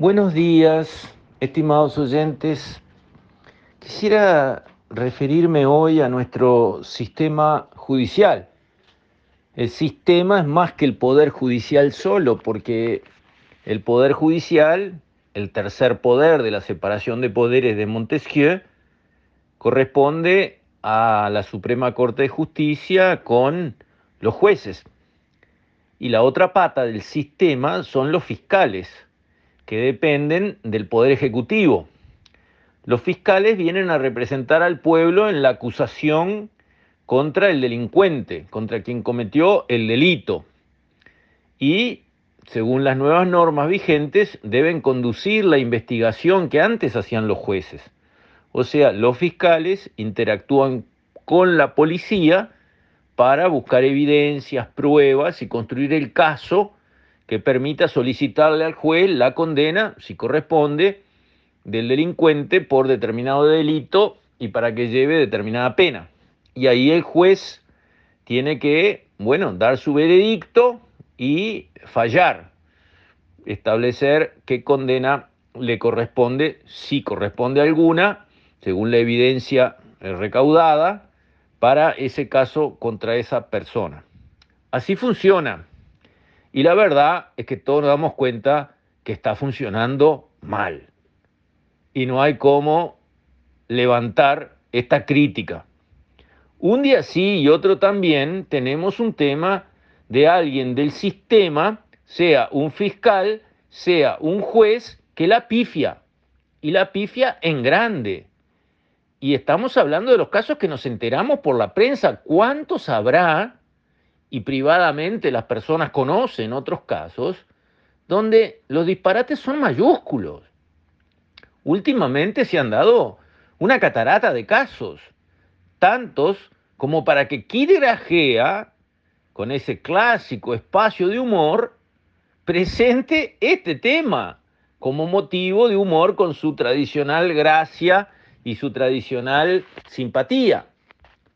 Buenos días, estimados oyentes. Quisiera referirme hoy a nuestro sistema judicial. El sistema es más que el poder judicial solo, porque el poder judicial, el tercer poder de la separación de poderes de Montesquieu, corresponde a la Suprema Corte de Justicia con los jueces. Y la otra pata del sistema son los fiscales que dependen del Poder Ejecutivo. Los fiscales vienen a representar al pueblo en la acusación contra el delincuente, contra quien cometió el delito. Y, según las nuevas normas vigentes, deben conducir la investigación que antes hacían los jueces. O sea, los fiscales interactúan con la policía para buscar evidencias, pruebas y construir el caso que permita solicitarle al juez la condena, si corresponde, del delincuente por determinado delito y para que lleve determinada pena. Y ahí el juez tiene que, bueno, dar su veredicto y fallar, establecer qué condena le corresponde, si corresponde alguna, según la evidencia recaudada, para ese caso contra esa persona. Así funciona y la verdad es que todos nos damos cuenta que está funcionando mal. Y no hay cómo levantar esta crítica. Un día sí y otro también tenemos un tema de alguien del sistema, sea un fiscal, sea un juez, que la pifia. Y la pifia en grande. Y estamos hablando de los casos que nos enteramos por la prensa. ¿Cuántos habrá y privadamente las personas conocen otros casos donde los disparates son mayúsculos. Últimamente se han dado una catarata de casos, tantos como para que Kid Grajea, con ese clásico espacio de humor, presente este tema como motivo de humor con su tradicional gracia y su tradicional simpatía,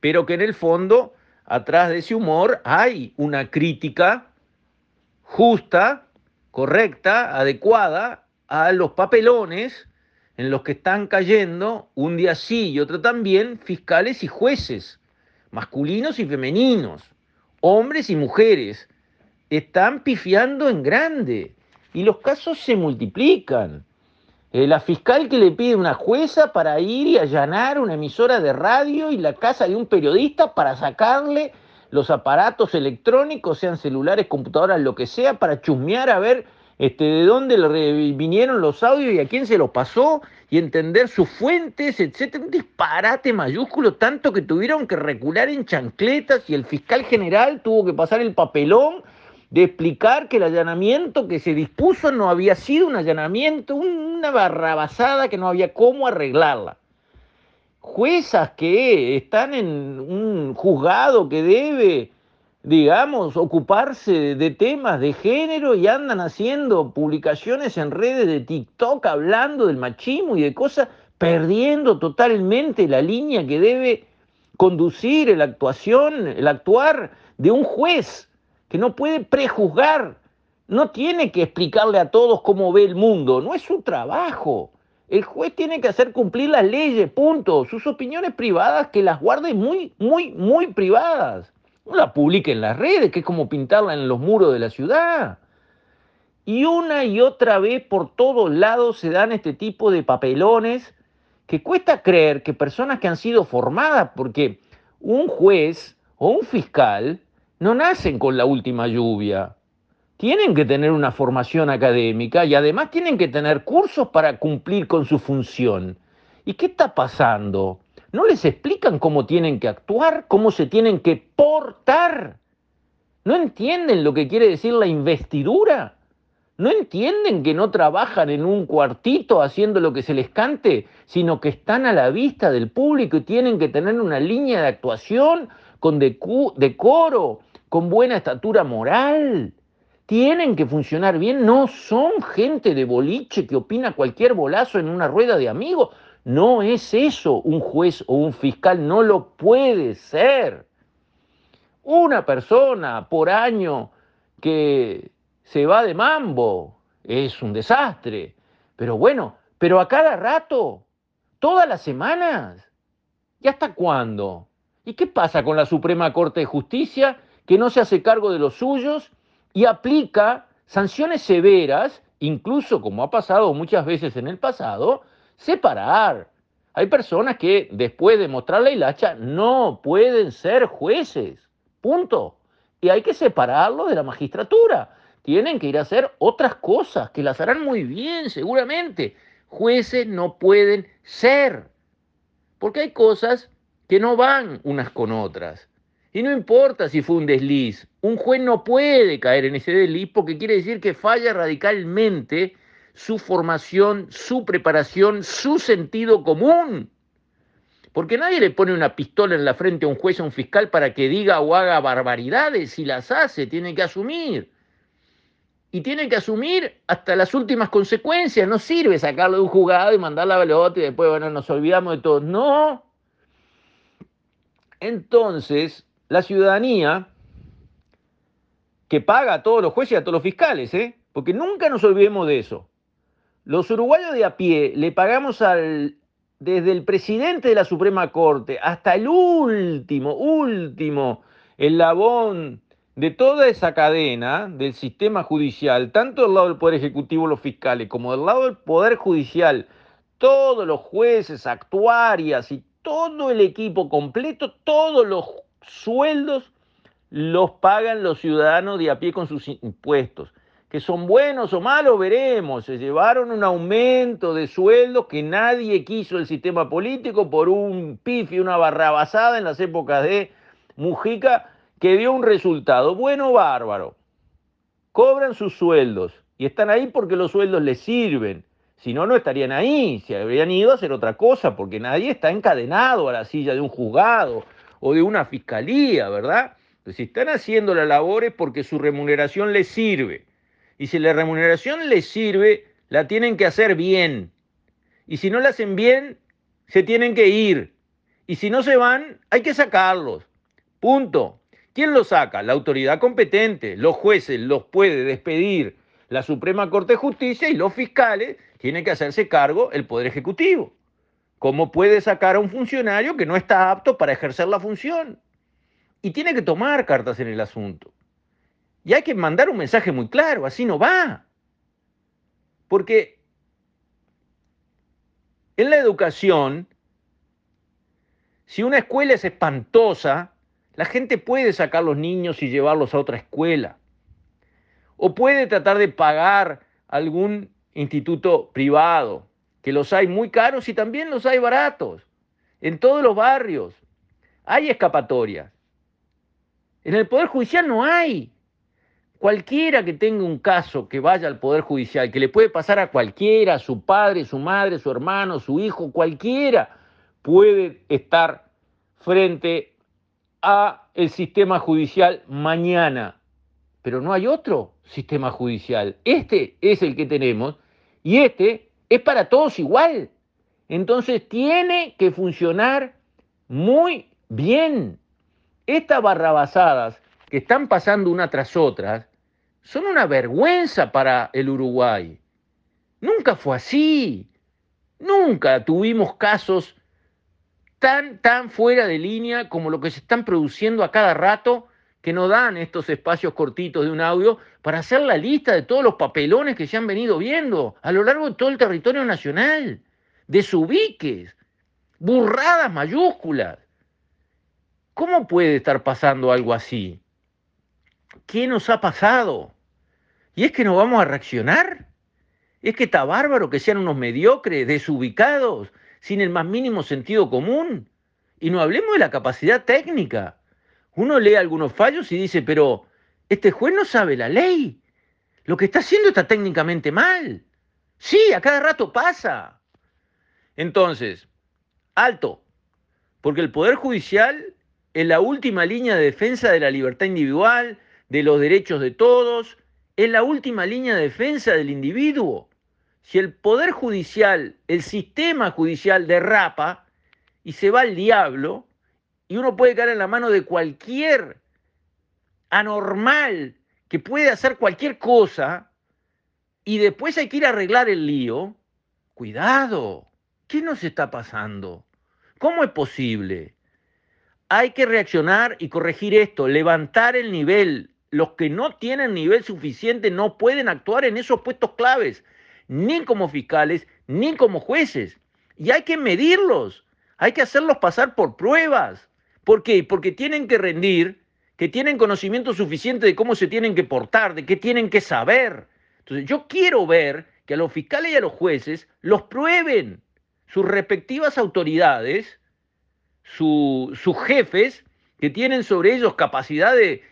pero que en el fondo atrás de ese humor hay una crítica justa, correcta, adecuada a los papelones en los que están cayendo un día sí y otro también fiscales y jueces, masculinos y femeninos, hombres y mujeres. Están pifiando en grande y los casos se multiplican. Eh, la fiscal que le pide una jueza para ir y allanar una emisora de radio y la casa de un periodista para sacarle los aparatos electrónicos, sean celulares, computadoras, lo que sea, para chusmear a ver este, de dónde le vinieron los audios y a quién se los pasó y entender sus fuentes, etcétera. Un disparate mayúsculo, tanto que tuvieron que recular en chancletas y el fiscal general tuvo que pasar el papelón de explicar que el allanamiento que se dispuso no había sido un allanamiento, una barrabasada que no había cómo arreglarla. Juezas que están en un juzgado que debe, digamos, ocuparse de temas de género y andan haciendo publicaciones en redes de TikTok hablando del machismo y de cosas, perdiendo totalmente la línea que debe conducir la actuación, el actuar de un juez que no puede prejuzgar, no tiene que explicarle a todos cómo ve el mundo, no es su trabajo. El juez tiene que hacer cumplir las leyes, punto. Sus opiniones privadas que las guarde muy, muy, muy privadas. No la publique en las redes, que es como pintarla en los muros de la ciudad. Y una y otra vez por todos lados se dan este tipo de papelones que cuesta creer que personas que han sido formadas, porque un juez o un fiscal no nacen con la última lluvia. Tienen que tener una formación académica y además tienen que tener cursos para cumplir con su función. ¿Y qué está pasando? ¿No les explican cómo tienen que actuar, cómo se tienen que portar? ¿No entienden lo que quiere decir la investidura? ¿No entienden que no trabajan en un cuartito haciendo lo que se les cante, sino que están a la vista del público y tienen que tener una línea de actuación con decoro, con buena estatura moral. Tienen que funcionar bien, no son gente de boliche que opina cualquier bolazo en una rueda de amigos. No es eso un juez o un fiscal, no lo puede ser. Una persona por año que se va de mambo es un desastre. Pero bueno, pero a cada rato, todas las semanas. ¿Y hasta cuándo? ¿Y qué pasa con la Suprema Corte de Justicia que no se hace cargo de los suyos y aplica sanciones severas, incluso como ha pasado muchas veces en el pasado, separar? Hay personas que después de mostrar la hilacha no pueden ser jueces. Punto. Y hay que separarlos de la magistratura. Tienen que ir a hacer otras cosas, que las harán muy bien, seguramente. Jueces no pueden ser. Porque hay cosas que no van unas con otras. Y no importa si fue un desliz, un juez no puede caer en ese desliz porque quiere decir que falla radicalmente su formación, su preparación, su sentido común. Porque nadie le pone una pistola en la frente a un juez o a un fiscal para que diga o haga barbaridades. Si las hace, tiene que asumir. Y tiene que asumir hasta las últimas consecuencias. No sirve sacarlo de un juzgado y mandarlo a otro y después, bueno, nos olvidamos de todo. No. Entonces, la ciudadanía, que paga a todos los jueces y a todos los fiscales, ¿eh? porque nunca nos olvidemos de eso. Los uruguayos de a pie le pagamos al, desde el presidente de la Suprema Corte hasta el último, último eslabón de toda esa cadena del sistema judicial, tanto del lado del Poder Ejecutivo, los fiscales, como del lado del Poder Judicial, todos los jueces, actuarias y todo el equipo completo, todos los sueldos los pagan los ciudadanos de a pie con sus impuestos que son buenos o malos, veremos. Se llevaron un aumento de sueldos que nadie quiso el sistema político por un pifi, una barrabasada en las épocas de Mujica, que dio un resultado. Bueno, bárbaro. Cobran sus sueldos y están ahí porque los sueldos les sirven. Si no, no estarían ahí, se habrían ido a hacer otra cosa, porque nadie está encadenado a la silla de un juzgado o de una fiscalía, ¿verdad? Entonces, si están haciendo la labor es porque su remuneración les sirve. Y si la remuneración les sirve, la tienen que hacer bien. Y si no la hacen bien, se tienen que ir. Y si no se van, hay que sacarlos. Punto. ¿Quién los saca? La autoridad competente. Los jueces los puede despedir la Suprema Corte de Justicia y los fiscales tienen que hacerse cargo el Poder Ejecutivo. ¿Cómo puede sacar a un funcionario que no está apto para ejercer la función? Y tiene que tomar cartas en el asunto. Y hay que mandar un mensaje muy claro, así no va. Porque en la educación, si una escuela es espantosa, la gente puede sacar los niños y llevarlos a otra escuela. O puede tratar de pagar algún instituto privado, que los hay muy caros y también los hay baratos. En todos los barrios hay escapatorias. En el Poder Judicial no hay. Cualquiera que tenga un caso que vaya al Poder Judicial, que le puede pasar a cualquiera, su padre, su madre, su hermano, su hijo, cualquiera, puede estar frente a el sistema judicial mañana. Pero no hay otro sistema judicial. Este es el que tenemos y este es para todos igual. Entonces tiene que funcionar muy bien. Estas barrabasadas que están pasando una tras otra son una vergüenza para el Uruguay. Nunca fue así. Nunca tuvimos casos tan, tan fuera de línea como lo que se están produciendo a cada rato, que no dan estos espacios cortitos de un audio para hacer la lista de todos los papelones que se han venido viendo a lo largo de todo el territorio nacional, desubiques, burradas mayúsculas. ¿Cómo puede estar pasando algo así? ¿Qué nos ha pasado? ¿Y es que no vamos a reaccionar? ¿Es que está bárbaro que sean unos mediocres, desubicados, sin el más mínimo sentido común? Y no hablemos de la capacidad técnica. Uno lee algunos fallos y dice, pero este juez no sabe la ley. Lo que está haciendo está técnicamente mal. Sí, a cada rato pasa. Entonces, alto, porque el Poder Judicial es la última línea de defensa de la libertad individual, de los derechos de todos, es la última línea de defensa del individuo. Si el poder judicial, el sistema judicial derrapa y se va al diablo, y uno puede caer en la mano de cualquier anormal que puede hacer cualquier cosa, y después hay que ir a arreglar el lío, cuidado, ¿qué nos está pasando? ¿Cómo es posible? Hay que reaccionar y corregir esto, levantar el nivel. Los que no tienen nivel suficiente no pueden actuar en esos puestos claves, ni como fiscales, ni como jueces. Y hay que medirlos, hay que hacerlos pasar por pruebas. ¿Por qué? Porque tienen que rendir, que tienen conocimiento suficiente de cómo se tienen que portar, de qué tienen que saber. Entonces, yo quiero ver que a los fiscales y a los jueces los prueben sus respectivas autoridades sus jefes, que tienen sobre ellos capacidad de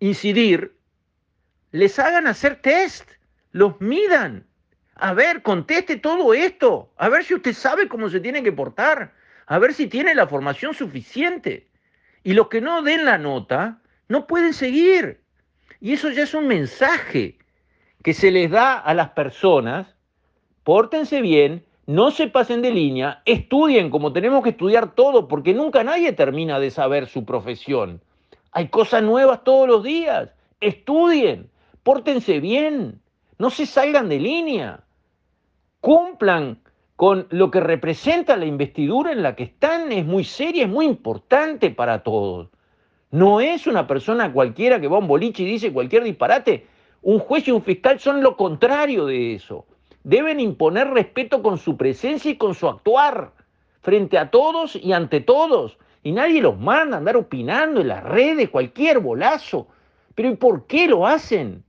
incidir, les hagan hacer test, los midan. A ver, conteste todo esto, a ver si usted sabe cómo se tiene que portar, a ver si tiene la formación suficiente. Y los que no den la nota, no pueden seguir. Y eso ya es un mensaje que se les da a las personas, pórtense bien, no se pasen de línea, estudien como tenemos que estudiar todo, porque nunca nadie termina de saber su profesión. Hay cosas nuevas todos los días. Estudien, pórtense bien, no se salgan de línea, cumplan con lo que representa la investidura en la que están, es muy seria, es muy importante para todos. No es una persona cualquiera que va a un boliche y dice cualquier disparate. Un juez y un fiscal son lo contrario de eso deben imponer respeto con su presencia y con su actuar frente a todos y ante todos. Y nadie los manda a andar opinando en las redes, cualquier bolazo. Pero ¿y por qué lo hacen?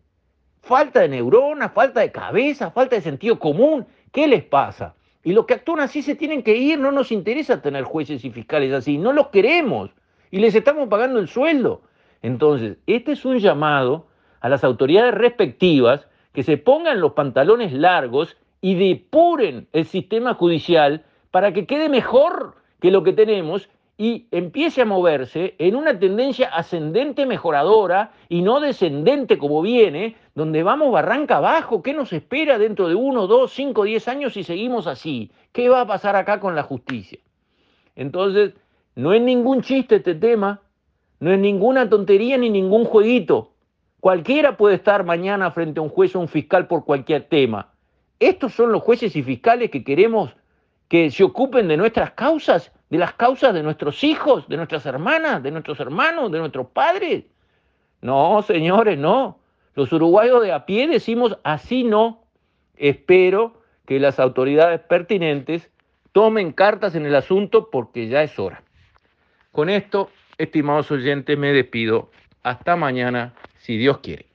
Falta de neuronas, falta de cabeza, falta de sentido común. ¿Qué les pasa? Y los que actúan así se tienen que ir, no nos interesa tener jueces y fiscales así, no los queremos y les estamos pagando el sueldo. Entonces, este es un llamado a las autoridades respectivas que se pongan los pantalones largos y depuren el sistema judicial para que quede mejor que lo que tenemos y empiece a moverse en una tendencia ascendente mejoradora y no descendente como viene, donde vamos barranca abajo. ¿Qué nos espera dentro de uno, dos, cinco, diez años si seguimos así? ¿Qué va a pasar acá con la justicia? Entonces, no es ningún chiste este tema, no es ninguna tontería ni ningún jueguito. Cualquiera puede estar mañana frente a un juez o un fiscal por cualquier tema. Estos son los jueces y fiscales que queremos que se ocupen de nuestras causas, de las causas de nuestros hijos, de nuestras hermanas, de nuestros hermanos, de nuestros padres. No, señores, no. Los uruguayos de a pie decimos así no. Espero que las autoridades pertinentes tomen cartas en el asunto porque ya es hora. Con esto, estimados oyentes, me despido. Hasta mañana si Dios quiere.